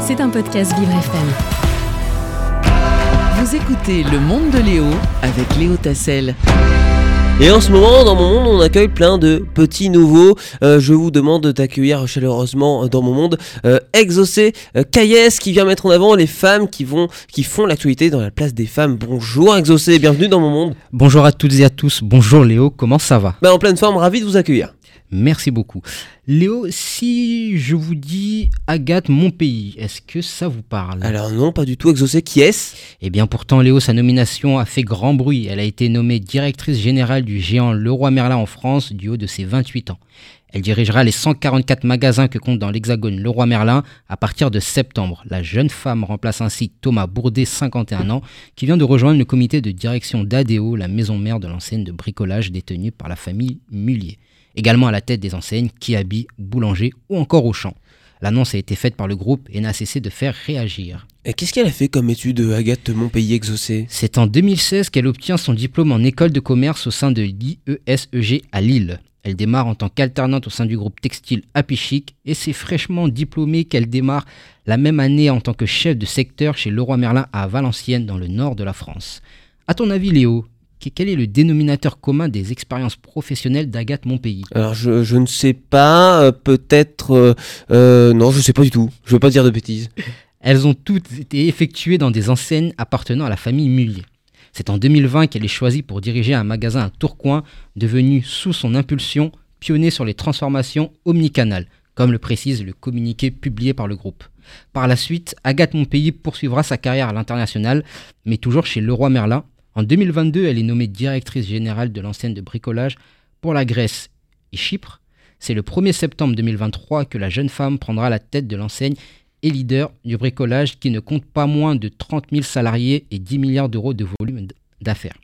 C'est un podcast Vivre FM. Vous écoutez Le Monde de Léo avec Léo Tassel. Et en ce moment, dans mon monde, on accueille plein de petits nouveaux. Euh, je vous demande d'accueillir chaleureusement dans mon monde euh, Exaucé euh, qui vient mettre en avant les femmes qui vont, qui font l'actualité dans la place des femmes. Bonjour Exaucé, bienvenue dans mon monde. Bonjour à toutes et à tous. Bonjour Léo, comment ça va? Bah, En pleine forme, ravi de vous accueillir. Merci beaucoup. Léo, si je vous dis Agathe mon pays, est-ce que ça vous parle? Alors non, pas du tout. Exaucé, qui est-ce? Eh bien pourtant Léo, sa nomination a fait grand bruit. Elle a été nommée directrice générale du géant Leroy Merlin en France du haut de ses 28 ans. Elle dirigera les 144 magasins que compte dans l'Hexagone Leroy Merlin à partir de septembre. La jeune femme remplace ainsi Thomas Bourdet, 51 ans, qui vient de rejoindre le comité de direction d'ADO, la maison mère de l'enseigne de bricolage détenue par la famille Mullier également à la tête des enseignes Kiabi, Boulanger ou encore Auchan. L'annonce a été faite par le groupe et n'a cessé de faire réagir. Et qu'est-ce qu'elle a fait comme étude, Agathe Montpellier Exaucé C'est en 2016 qu'elle obtient son diplôme en école de commerce au sein de l'IESEG à Lille. Elle démarre en tant qu'alternante au sein du groupe textile Apichic et c'est fraîchement diplômée qu'elle démarre la même année en tant que chef de secteur chez Leroy Merlin à Valenciennes dans le nord de la France. À ton avis Léo, quel est le dénominateur commun des expériences professionnelles d'Agathe Montpellier? Alors je, ne sais pas, euh, peut-être... Euh, euh, non, je ne sais pas du tout, je ne veux pas dire de bêtises. Elles ont toutes été effectuées dans des enseignes appartenant à la famille Mullier. C'est en 2020 qu'elle est choisie pour diriger un magasin à Tourcoing, devenu sous son impulsion pionnier sur les transformations omnicanales, comme le précise le communiqué publié par le groupe. Par la suite, Agathe Montpellier poursuivra sa carrière à l'international, mais toujours chez Leroy Merlin, en 2022, elle est nommée directrice générale de l'enseigne de bricolage pour la Grèce et Chypre. C'est le 1er septembre 2023 que la jeune femme prendra la tête de l'enseigne et leader du bricolage qui ne compte pas moins de 30 000 salariés et 10 milliards d'euros de volume d'affaires.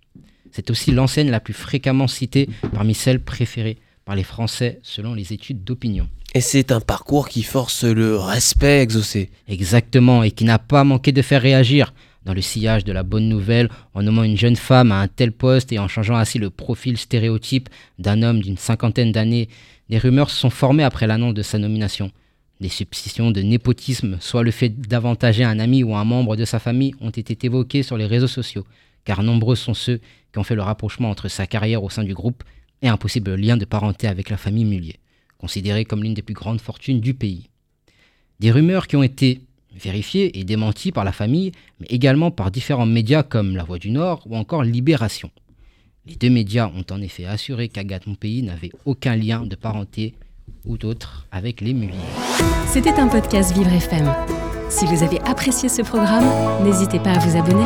C'est aussi l'enseigne la plus fréquemment citée parmi celles préférées par les Français selon les études d'opinion. Et c'est un parcours qui force le respect exaucé. Exactement, et qui n'a pas manqué de faire réagir dans le sillage de la bonne nouvelle en nommant une jeune femme à un tel poste et en changeant ainsi le profil stéréotype d'un homme d'une cinquantaine d'années, des rumeurs se sont formées après l'annonce de sa nomination. Des suspicions de népotisme, soit le fait d'avantager un ami ou un membre de sa famille, ont été évoquées sur les réseaux sociaux, car nombreux sont ceux qui ont fait le rapprochement entre sa carrière au sein du groupe et un possible lien de parenté avec la famille Mullier, considérée comme l'une des plus grandes fortunes du pays. Des rumeurs qui ont été vérifié et démenti par la famille, mais également par différents médias comme La Voix du Nord ou encore Libération. Les deux médias ont en effet assuré qu'Agathe Monpeilly n'avait aucun lien de parenté ou d'autre avec les Mulliers. C'était un podcast Vivre FM. Si vous avez apprécié ce programme, n'hésitez pas à vous abonner.